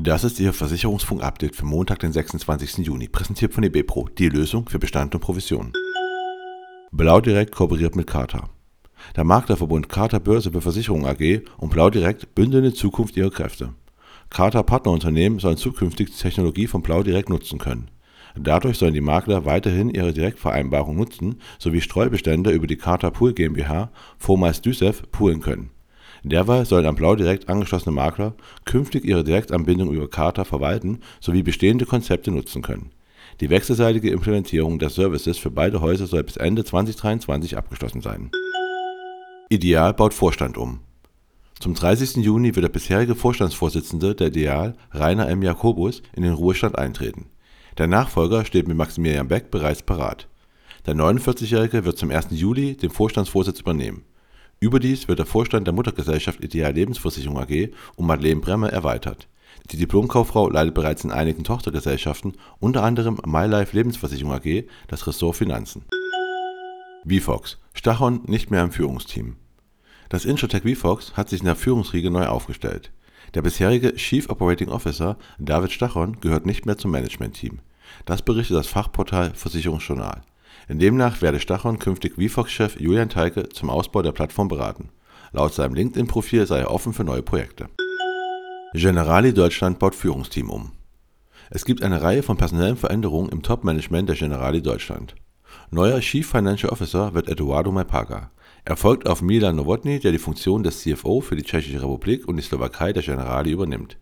Das ist Ihr Versicherungsfunk-Update für Montag, den 26. Juni, präsentiert von eBepro, die Lösung für Bestand und Provision. Blau Direkt kooperiert mit Carta. Der Maklerverbund Carta Börse für Versicherungen AG und Blau Direkt bündeln in Zukunft ihre Kräfte. Carta Partnerunternehmen sollen zukünftig die Technologie von Blau Direkt nutzen können. Dadurch sollen die Makler weiterhin ihre Direktvereinbarung nutzen sowie Streubestände über die Carta Pool GmbH, vormals DÜSEF, poolen können. Derweil sollen am Blau Direkt angeschlossene Makler künftig ihre Direktanbindung über Carta verwalten sowie bestehende Konzepte nutzen können. Die wechselseitige Implementierung der Services für beide Häuser soll bis Ende 2023 abgeschlossen sein. Ideal baut Vorstand um. Zum 30. Juni wird der bisherige Vorstandsvorsitzende der Ideal, Rainer M. Jakobus, in den Ruhestand eintreten. Der Nachfolger steht mit Maximilian Beck bereits parat. Der 49-Jährige wird zum 1. Juli den Vorstandsvorsitz übernehmen. Überdies wird der Vorstand der Muttergesellschaft Ideal Lebensversicherung AG um Madeleine Bremmer erweitert. Die Diplomkauffrau leitet bereits in einigen Tochtergesellschaften, unter anderem MyLife Lebensversicherung AG, das Ressort Finanzen. VFox. Stachon nicht mehr im Führungsteam. Das Insurtech VFox hat sich in der Führungsriege neu aufgestellt. Der bisherige Chief Operating Officer David Stachon gehört nicht mehr zum Managementteam. Das berichtet das Fachportal Versicherungsjournal. Demnach werde Stachon künftig VFox-Chef Julian Teike zum Ausbau der Plattform beraten. Laut seinem LinkedIn-Profil sei er offen für neue Projekte. Generali Deutschland baut Führungsteam um. Es gibt eine Reihe von personellen Veränderungen im Top-Management der Generali Deutschland. Neuer Chief Financial Officer wird Eduardo Malpaga. Er folgt auf Milan Nowotny, der die Funktion des CFO für die Tschechische Republik und die Slowakei der Generali übernimmt.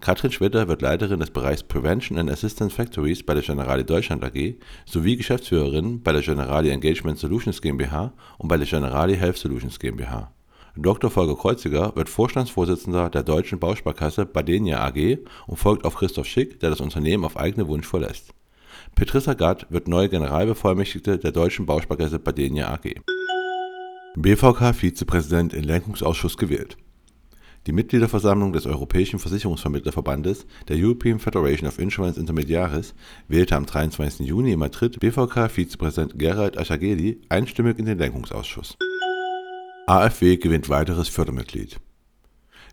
Katrin Schwitter wird Leiterin des Bereichs Prevention and Assistance Factories bei der Generali Deutschland AG sowie Geschäftsführerin bei der Generali Engagement Solutions GmbH und bei der Generali Health Solutions GmbH. Dr. Volker Kreuziger wird Vorstandsvorsitzender der Deutschen Bausparkasse Badenia AG und folgt auf Christoph Schick, der das Unternehmen auf eigenen Wunsch verlässt. Petrissa Gatt wird neue Generalbevollmächtigte der Deutschen Bausparkasse Badenia AG. BVK-Vizepräsident im Lenkungsausschuss gewählt die Mitgliederversammlung des Europäischen Versicherungsvermittlerverbandes, der European Federation of Insurance Intermediaries, wählte am 23. Juni in Madrid BVK-Vizepräsident Gerald Aschageli einstimmig in den Lenkungsausschuss. AfW gewinnt weiteres Fördermitglied.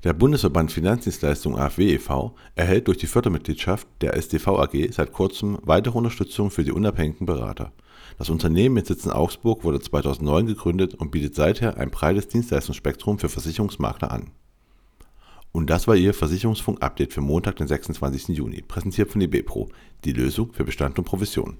Der Bundesverband Finanzdienstleistung AfW e.V. erhält durch die Fördermitgliedschaft der SDV AG seit kurzem weitere Unterstützung für die unabhängigen Berater. Das Unternehmen mit Sitz in Augsburg wurde 2009 gegründet und bietet seither ein breites Dienstleistungsspektrum für Versicherungsmakler an und das war Ihr Versicherungsfunk-Update für Montag, den 26. Juni, präsentiert von eBepro, die Lösung für Bestand und Provision.